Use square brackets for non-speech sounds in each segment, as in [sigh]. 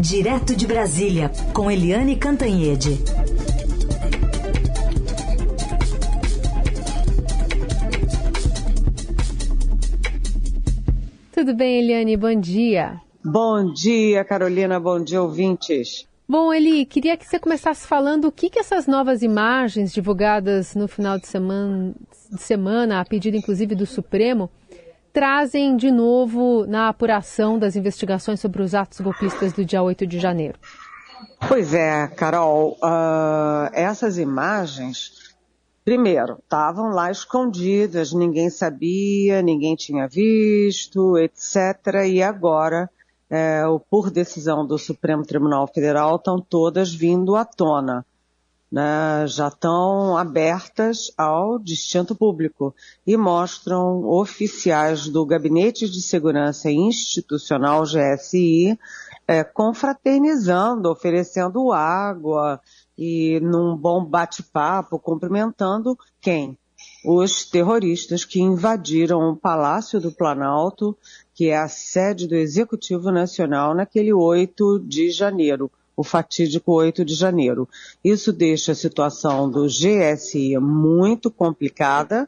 Direto de Brasília, com Eliane Cantanhede. Tudo bem, Eliane? Bom dia. Bom dia, Carolina. Bom dia, ouvintes. Bom, Eli, queria que você começasse falando o que, que essas novas imagens divulgadas no final de semana, de semana, a pedido inclusive do Supremo, trazem de novo na apuração das investigações sobre os atos golpistas do dia 8 de janeiro? Pois é, Carol, uh, essas imagens, primeiro, estavam lá escondidas, ninguém sabia, ninguém tinha visto, etc. E agora, é, por decisão do Supremo Tribunal Federal, estão todas vindo à tona né, já estão abertas ao distinto público e mostram oficiais do Gabinete de Segurança Institucional, GSI, é, confraternizando, oferecendo água e num bom bate-papo, cumprimentando quem? Os terroristas que invadiram o Palácio do Planalto, que é a sede do Executivo Nacional, naquele 8 de janeiro o fatídico 8 de janeiro. Isso deixa a situação do GSI muito complicada,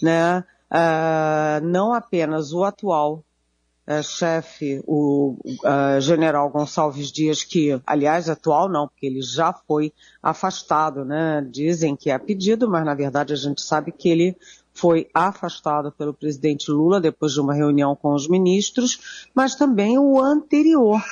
né? Uh, não apenas o atual uh, chefe, o uh, general Gonçalves Dias, que, aliás, atual não, porque ele já foi afastado, né? Dizem que é pedido, mas na verdade a gente sabe que ele foi afastado pelo presidente Lula depois de uma reunião com os ministros, mas também o anterior,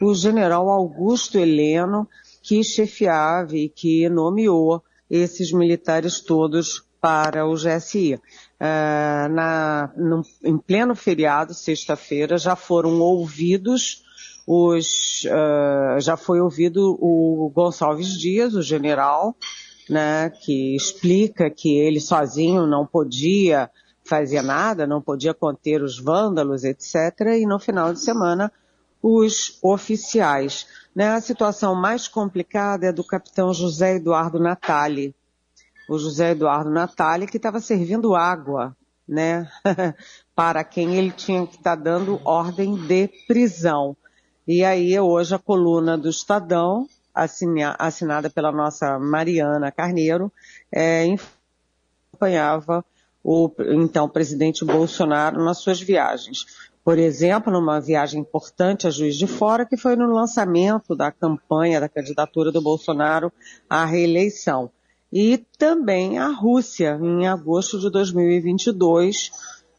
o general Augusto Heleno, que chefiava e que nomeou esses militares todos para o GSI. Uh, ah, na, no, em pleno feriado, sexta-feira, já foram ouvidos os, uh, já foi ouvido o Gonçalves Dias, o general, né, que explica que ele sozinho não podia fazer nada, não podia conter os vândalos, etc. E no final de semana os oficiais. Né? A situação mais complicada é do capitão José Eduardo Natali. O José Eduardo Natali que estava servindo água, né? [laughs] para quem ele tinha que estar tá dando ordem de prisão. E aí hoje a coluna do Estadão, assinada pela nossa Mariana Carneiro, é, acompanhava o então presidente Bolsonaro nas suas viagens por exemplo, numa viagem importante a Juiz de Fora, que foi no lançamento da campanha da candidatura do Bolsonaro à reeleição. E também a Rússia, em agosto de 2022,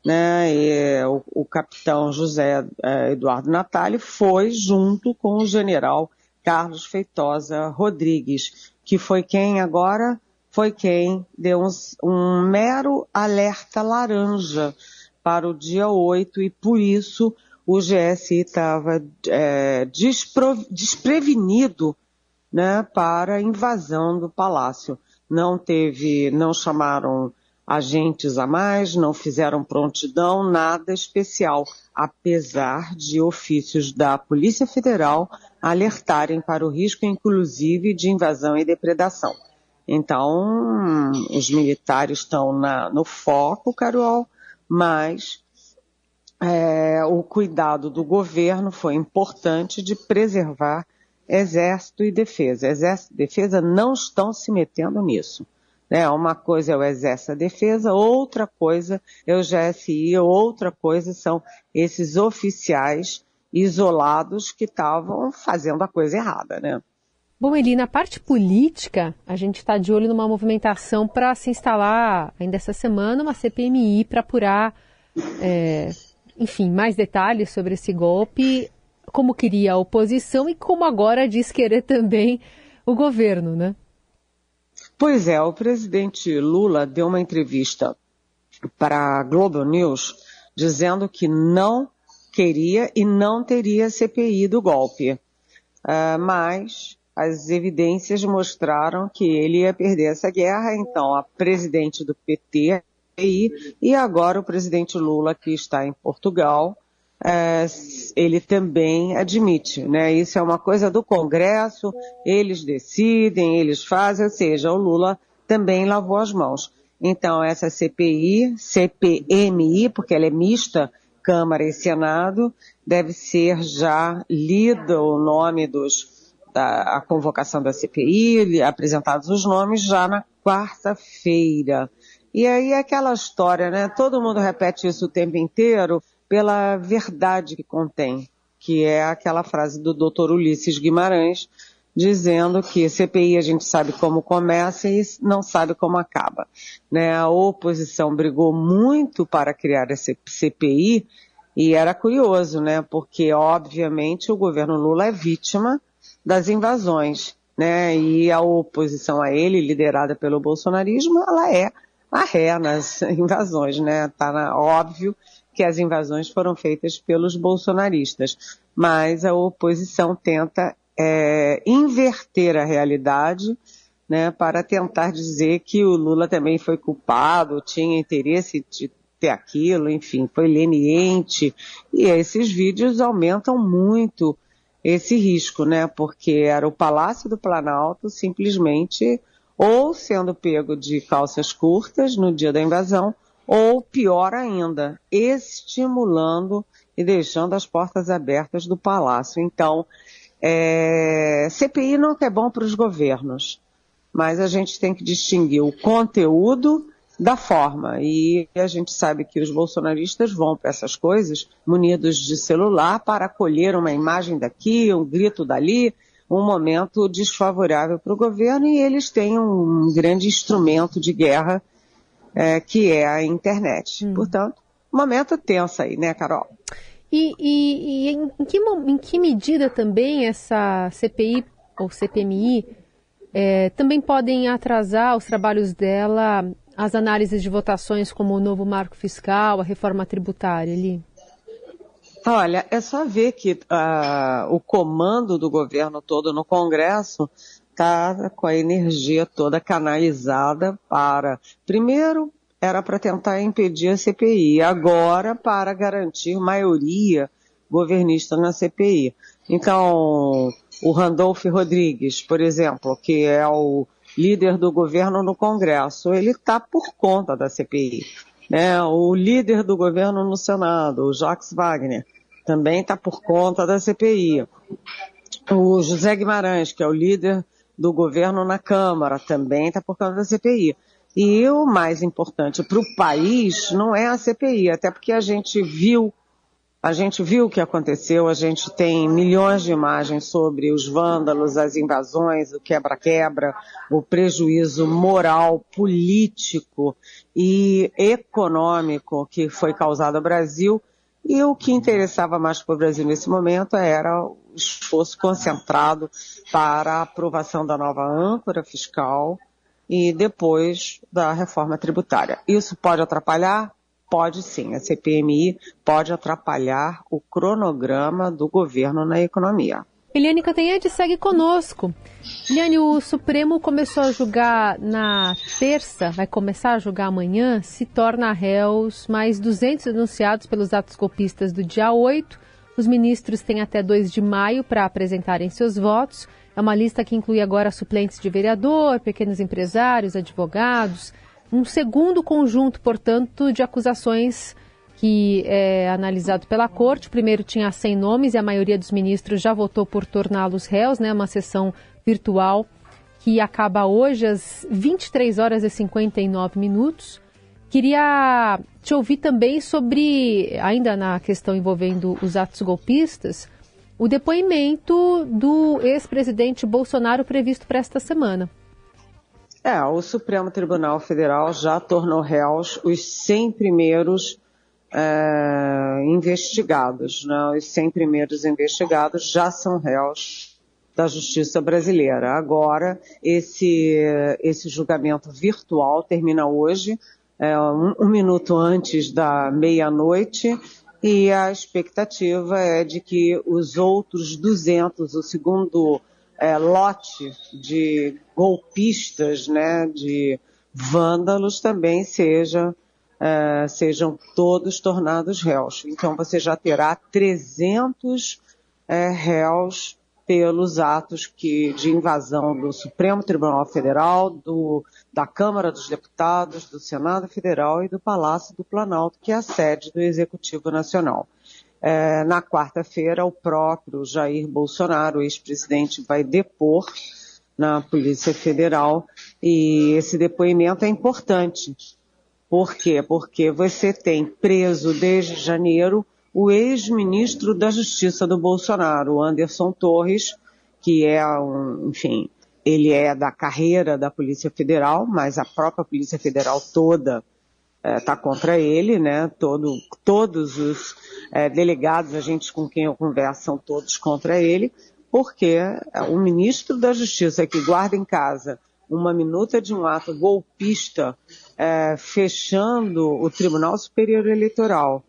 né, e, o, o, capitão José eh, Eduardo Natali foi junto com o general Carlos Feitosa Rodrigues, que foi quem agora foi quem deu um, um mero alerta laranja para o dia 8 e por isso o GSI estava é, desprevenido né, para a invasão do palácio. Não teve, não chamaram agentes a mais, não fizeram prontidão, nada especial, apesar de ofícios da Polícia Federal alertarem para o risco, inclusive, de invasão e depredação. Então, os militares estão na, no foco, Carol, mas é, o cuidado do governo foi importante de preservar exército e defesa. Exército e defesa não estão se metendo nisso. Né? Uma coisa é o exército e a defesa, outra coisa é o GSI, outra coisa são esses oficiais isolados que estavam fazendo a coisa errada, né? Bom, Eli, na parte política, a gente está de olho numa movimentação para se instalar ainda essa semana uma CPMI para apurar, é, enfim, mais detalhes sobre esse golpe, como queria a oposição e como agora diz querer também o governo, né? Pois é, o presidente Lula deu uma entrevista para a Global News dizendo que não queria e não teria CPI do golpe. Uh, mas as evidências mostraram que ele ia perder essa guerra, então a presidente do PT e agora o presidente Lula, que está em Portugal, é, ele também admite, né? Isso é uma coisa do Congresso, eles decidem, eles fazem, ou seja, o Lula também lavou as mãos. Então, essa CPI, CPMI, porque ela é mista, Câmara e Senado, deve ser já lido o nome dos, da a convocação da CPI, apresentados os nomes já na quarta-feira. E aí é aquela história, né? Todo mundo repete isso o tempo inteiro pela verdade que contém, que é aquela frase do Dr. Ulisses Guimarães, dizendo que CPI a gente sabe como começa e não sabe como acaba. Né? A oposição brigou muito para criar essa CPI e era curioso, né? Porque obviamente o governo Lula é vítima das invasões, né? E a oposição a ele, liderada pelo bolsonarismo, ela é a ré nas [laughs] invasões, né? Tá óbvio que as invasões foram feitas pelos bolsonaristas, mas a oposição tenta é, inverter a realidade, né, para tentar dizer que o Lula também foi culpado, tinha interesse de ter aquilo, enfim, foi leniente. E esses vídeos aumentam muito esse risco, né? Porque era o Palácio do Planalto simplesmente ou sendo pego de calças curtas no dia da invasão, ou pior ainda, estimulando e deixando as portas abertas do palácio. Então, é, CPI não é bom para os governos, mas a gente tem que distinguir o conteúdo da forma. E a gente sabe que os bolsonaristas vão para essas coisas munidos de celular para colher uma imagem daqui, um grito dali, um momento desfavorável para o governo e eles têm um grande instrumento de guerra é, que é a internet. Hum. Portanto, momento tenso aí, né, Carol? E, e, e em, que, em, que, medida também essa CPI ou CPMI é, também podem atrasar os trabalhos dela, as análises de votações como o novo marco fiscal, a reforma tributária ali? Olha, é só ver que uh, o comando do governo todo no Congresso está com a energia toda canalizada para, primeiro, era para tentar impedir a CPI, agora para garantir maioria governista na CPI. Então, o Randolph Rodrigues, por exemplo, que é o líder do governo no Congresso, ele está por conta da CPI. Né? O líder do governo no Senado, o Jacques Wagner, também está por conta da CPI. O José Guimarães, que é o líder do governo na Câmara, também está por conta da CPI. E o mais importante para o país não é a CPI, até porque a gente viu, a gente viu o que aconteceu, a gente tem milhões de imagens sobre os vândalos, as invasões, o quebra-quebra, o prejuízo moral, político e econômico que foi causado ao Brasil. E o que interessava mais para o Brasil nesse momento era o esforço concentrado para a aprovação da nova âncora fiscal, e depois da reforma tributária. Isso pode atrapalhar? Pode sim. A CPMI pode atrapalhar o cronograma do governo na economia. Eliane Cantanhede segue conosco. Eliane, o Supremo começou a julgar na terça, vai começar a julgar amanhã, se torna réus mais 200 denunciados pelos atos golpistas do dia 8. Os ministros têm até 2 de maio para apresentarem seus votos. É uma lista que inclui agora suplentes de vereador, pequenos empresários, advogados. Um segundo conjunto, portanto, de acusações que é analisado pela corte. O primeiro tinha 100 nomes e a maioria dos ministros já votou por torná-los réus, né? Uma sessão virtual que acaba hoje às 23 horas e 59 minutos. Queria te ouvir também sobre, ainda na questão envolvendo os atos golpistas, o depoimento do ex-presidente Bolsonaro previsto para esta semana. É, o Supremo Tribunal Federal já tornou réus os 100 primeiros é, investigados. Né? Os 100 primeiros investigados já são réus da justiça brasileira. Agora, esse, esse julgamento virtual termina hoje, é, um, um minuto antes da meia-noite, e a expectativa é de que os outros 200, o segundo é, lote de golpistas, né, de vândalos também seja, é, sejam todos tornados réus. Então você já terá 300 é, réus pelos atos que, de invasão do Supremo Tribunal Federal, do, da Câmara dos Deputados, do Senado Federal e do Palácio do Planalto, que é a sede do Executivo Nacional. É, na quarta-feira, o próprio Jair Bolsonaro, ex-presidente, vai depor na Polícia Federal e esse depoimento é importante. Por quê? Porque você tem preso desde janeiro o ex-ministro da Justiça do Bolsonaro, Anderson Torres, que é um, enfim, ele é da carreira da Polícia Federal, mas a própria Polícia Federal toda está eh, é, contra ele, né? Todo, todos os é, delegados, agentes com quem eu converso, são todos contra ele, porque o ministro da Justiça que guarda em casa uma minuta de um ato golpista, é, fechando o Tribunal Superior Eleitoral,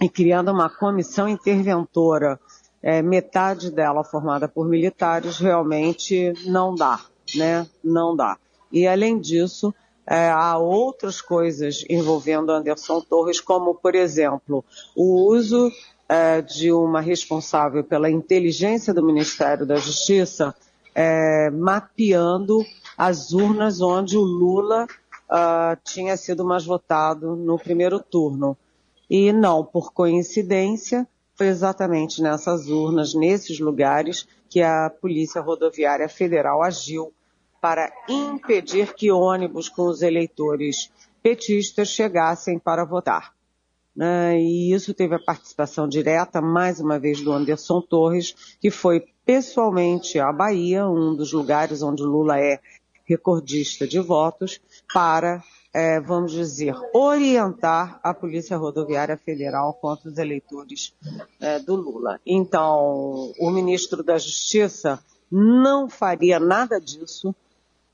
e criando uma comissão interventora, é, metade dela formada por militares, realmente não dá, né? Não dá. E além disso, é, há outras coisas envolvendo Anderson Torres, como, por exemplo, o uso é, de uma responsável pela inteligência do Ministério da Justiça, é, mapeando as urnas onde o Lula uh, tinha sido mais votado no primeiro turno. E não por coincidência, foi exatamente nessas urnas, nesses lugares, que a Polícia Rodoviária Federal agiu para impedir que ônibus com os eleitores petistas chegassem para votar. Né? E isso teve a participação direta, mais uma vez, do Anderson Torres, que foi pessoalmente à Bahia, um dos lugares onde Lula é recordista de votos, para é, vamos dizer, orientar a Polícia Rodoviária Federal contra os eleitores é, do Lula. Então, o ministro da Justiça não faria nada disso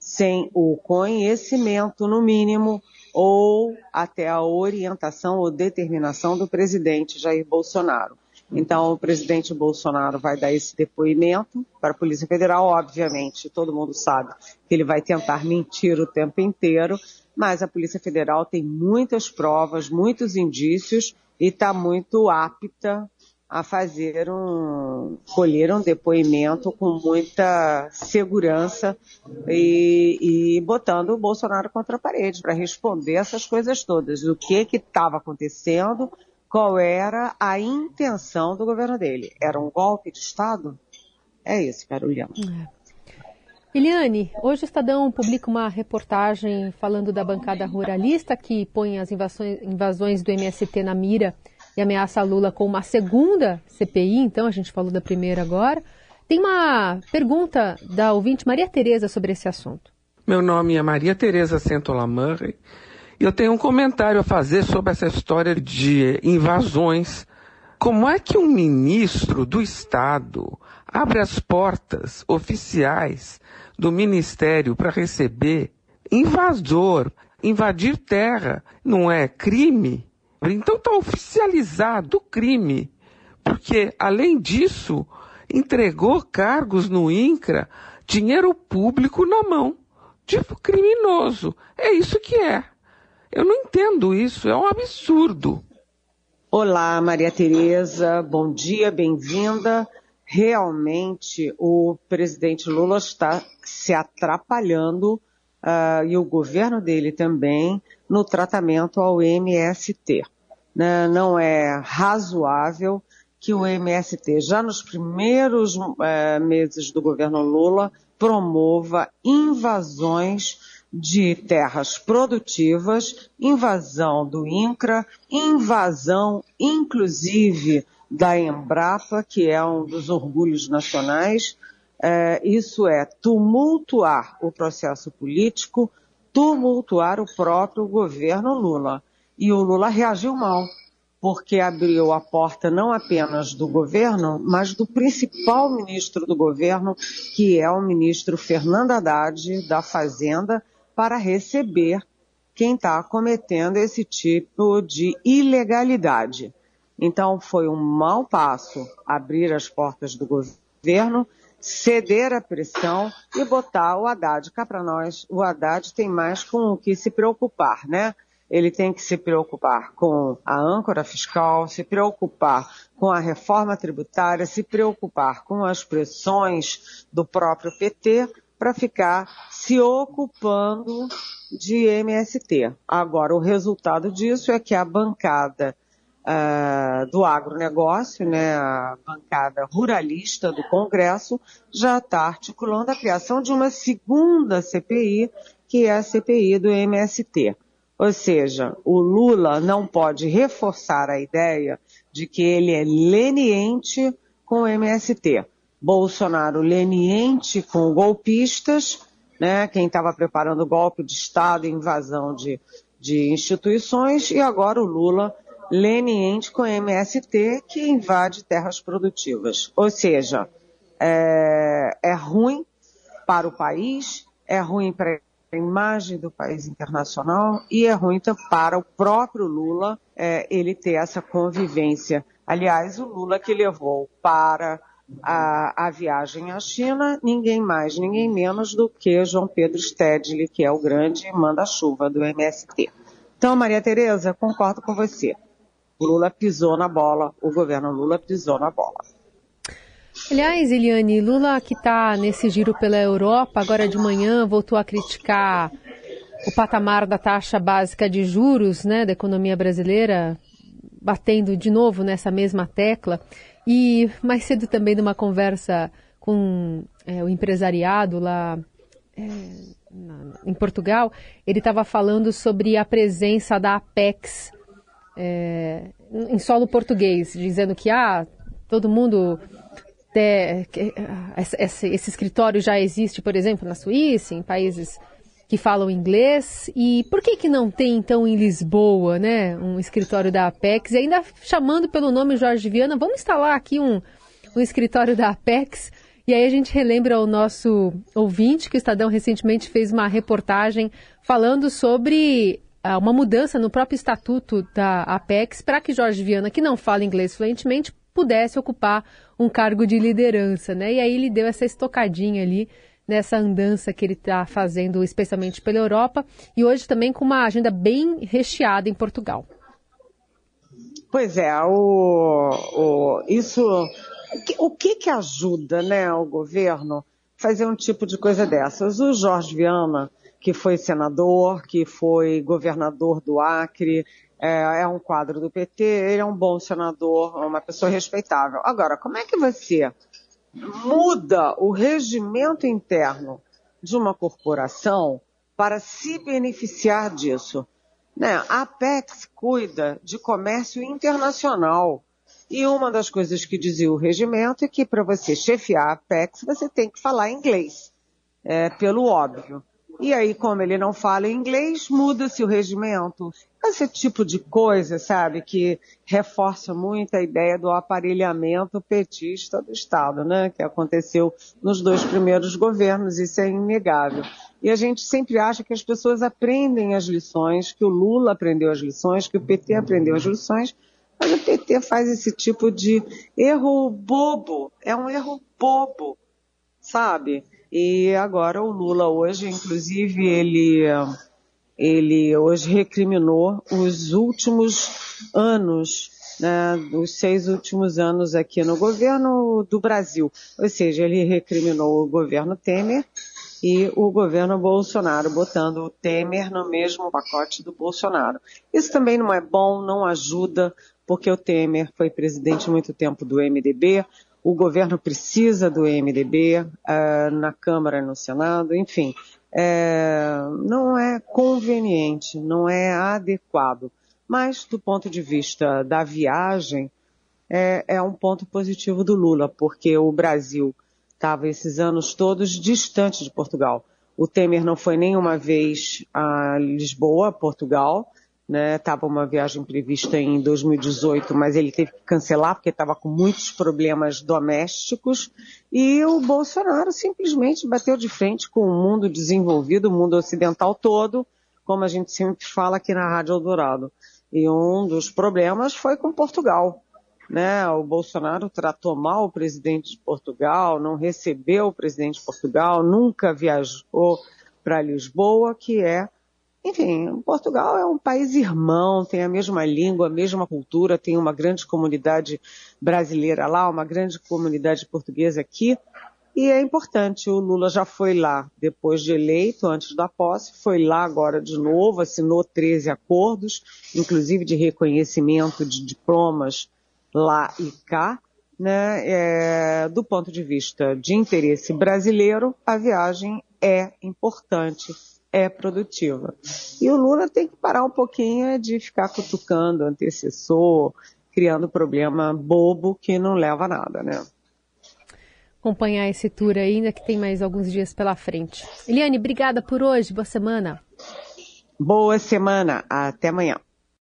sem o conhecimento, no mínimo, ou até a orientação ou determinação do presidente Jair Bolsonaro. Então, o presidente Bolsonaro vai dar esse depoimento para a Polícia Federal. Obviamente, todo mundo sabe que ele vai tentar mentir o tempo inteiro, mas a Polícia Federal tem muitas provas, muitos indícios e está muito apta a fazer um, colher um depoimento com muita segurança e, e botando o Bolsonaro contra a parede para responder essas coisas todas. O que que estava acontecendo, qual era a intenção do governo dele. Era um golpe de Estado? É isso, Carolina. É. Eliane, hoje o Estadão publica uma reportagem falando da bancada ruralista que põe as invasões, invasões do MST na mira e ameaça Lula com uma segunda CPI, então a gente falou da primeira agora. Tem uma pergunta da ouvinte Maria Tereza sobre esse assunto. Meu nome é Maria Tereza Sentolamurray e eu tenho um comentário a fazer sobre essa história de invasões. Como é que um ministro do Estado abre as portas oficiais do ministério para receber invasor, invadir terra, não é crime? Então está oficializado o crime, porque além disso entregou cargos no INCRA, dinheiro público na mão de criminoso. É isso que é. Eu não entendo isso, é um absurdo. Olá, Maria Tereza, bom dia, bem-vinda realmente o presidente Lula está se atrapalhando uh, e o governo dele também no tratamento ao MST. Né? Não é razoável que o MST, já nos primeiros uh, meses do governo Lula, promova invasões de terras produtivas, invasão do INCRA, invasão, inclusive, da Embrapa, que é um dos orgulhos nacionais. É, isso é tumultuar o processo político, tumultuar o próprio governo Lula. E o Lula reagiu mal, porque abriu a porta não apenas do governo, mas do principal ministro do governo, que é o ministro Fernando Haddad, da Fazenda, para receber quem está cometendo esse tipo de ilegalidade. Então foi um mau passo abrir as portas do governo, ceder à pressão e botar o Haddad cá para nós. O Haddad tem mais com o que se preocupar, né? ele tem que se preocupar com a âncora fiscal, se preocupar com a reforma tributária, se preocupar com as pressões do próprio PT para ficar se ocupando de MST. Agora, o resultado disso é que a bancada uh, do agronegócio, né, a bancada ruralista do Congresso, já está articulando a criação de uma segunda CPI, que é a CPI do MST. Ou seja, o Lula não pode reforçar a ideia de que ele é leniente com o MST. Bolsonaro leniente com golpistas, né, quem estava preparando o golpe de Estado invasão de, de instituições, e agora o Lula leniente com o MST, que invade terras produtivas. Ou seja, é, é ruim para o país, é ruim para a imagem do país internacional e é ruim para o próprio Lula é, ele ter essa convivência. Aliás, o Lula que levou para a, a, viagem à China ninguém mais, ninguém menos do que João Pedro Stedley, que é o grande manda-chuva do MST. Então, Maria Tereza, concordo com você. Lula pisou na bola, o governo Lula pisou na bola. Aliás, Eliane, Lula que está nesse giro pela Europa, agora de manhã voltou a criticar o patamar da taxa básica de juros né, da economia brasileira, batendo de novo nessa mesma tecla. E mais cedo também numa conversa com é, o empresariado lá é, na, em Portugal, ele estava falando sobre a presença da Apex é, em solo português, dizendo que ah, todo mundo esse, esse escritório já existe, por exemplo, na Suíça, em países que falam inglês. E por que, que não tem, então, em Lisboa, né, um escritório da Apex? E ainda chamando pelo nome Jorge Viana, vamos instalar aqui um, um escritório da Apex. E aí a gente relembra o nosso ouvinte que o Estadão recentemente fez uma reportagem falando sobre ah, uma mudança no próprio estatuto da Apex para que Jorge Viana, que não fala inglês fluentemente, pudesse ocupar um cargo de liderança, né? E aí ele deu essa estocadinha ali nessa andança que ele está fazendo, especialmente pela Europa, e hoje também com uma agenda bem recheada em Portugal. Pois é, o, o isso, o que que ajuda, né, o governo fazer um tipo de coisa dessas? O Jorge Viana, que foi senador, que foi governador do Acre, é, é, um quadro do PT, ele é um bom senador, uma pessoa respeitável. Agora, como é que você muda o regimento interno de uma corporação para se beneficiar disso? Né? A Apex cuida de comércio internacional. E uma das coisas que dizia o regimento é que para você chefiar a Apex, você tem que falar inglês, é, pelo óbvio. E aí, como ele não fala inglês, muda-se o regimento. Esse tipo de coisa, sabe, que reforça muito a ideia do aparelhamento petista do Estado, né, que aconteceu nos dois primeiros governos, isso é inegável. E a gente sempre acha que as pessoas aprendem as lições, que o Lula aprendeu as lições, que o PT aprendeu as lições, mas o PT faz esse tipo de erro bobo, é um erro bobo, sabe? E agora o Lula hoje, inclusive, ele, ele hoje recriminou os últimos anos, né, os seis últimos anos aqui no governo do Brasil. Ou seja, ele recriminou o governo Temer e o governo Bolsonaro, botando o Temer no mesmo pacote do Bolsonaro. Isso também não é bom, não ajuda, porque o Temer foi presidente muito tempo do MDB, o governo precisa do MDB uh, eh, na Câmara no Senado, enfim, é, não é conveniente, não é adequado. Mas, do ponto de vista da viagem, é, é um ponto positivo do Lula, porque o Brasil estava esses anos todos distante de Portugal. O Temer não foi nenhuma vez a Lisboa, Portugal, né? Tava uma viagem prevista em 2018, mas ele teve que cancelar porque estava com muitos problemas domésticos e o Bolsonaro simplesmente bateu de frente com o mundo desenvolvido, o mundo ocidental todo, como a gente sempre fala aqui na Rádio Eldorado. E um dos problemas foi com Portugal. Né? O Bolsonaro tratou mal o presidente de Portugal, não recebeu o presidente de Portugal, nunca viajou para Lisboa, que é enfim, Portugal é um país irmão, tem a mesma língua, a mesma cultura, tem uma grande comunidade brasileira lá, uma grande comunidade portuguesa aqui. E é importante, o Lula já foi lá depois de eleito, antes da posse, foi lá agora de novo, assinou 13 acordos, inclusive de reconhecimento de diplomas lá e cá. Né? É, do ponto de vista de interesse brasileiro, a viagem é importante é produtiva. E o Lula tem que parar um pouquinho de ficar cutucando o antecessor, criando problema bobo que não leva a nada, né? Acompanhar esse tour ainda que tem mais alguns dias pela frente. Eliane, obrigada por hoje. Boa semana. Boa semana. Até amanhã.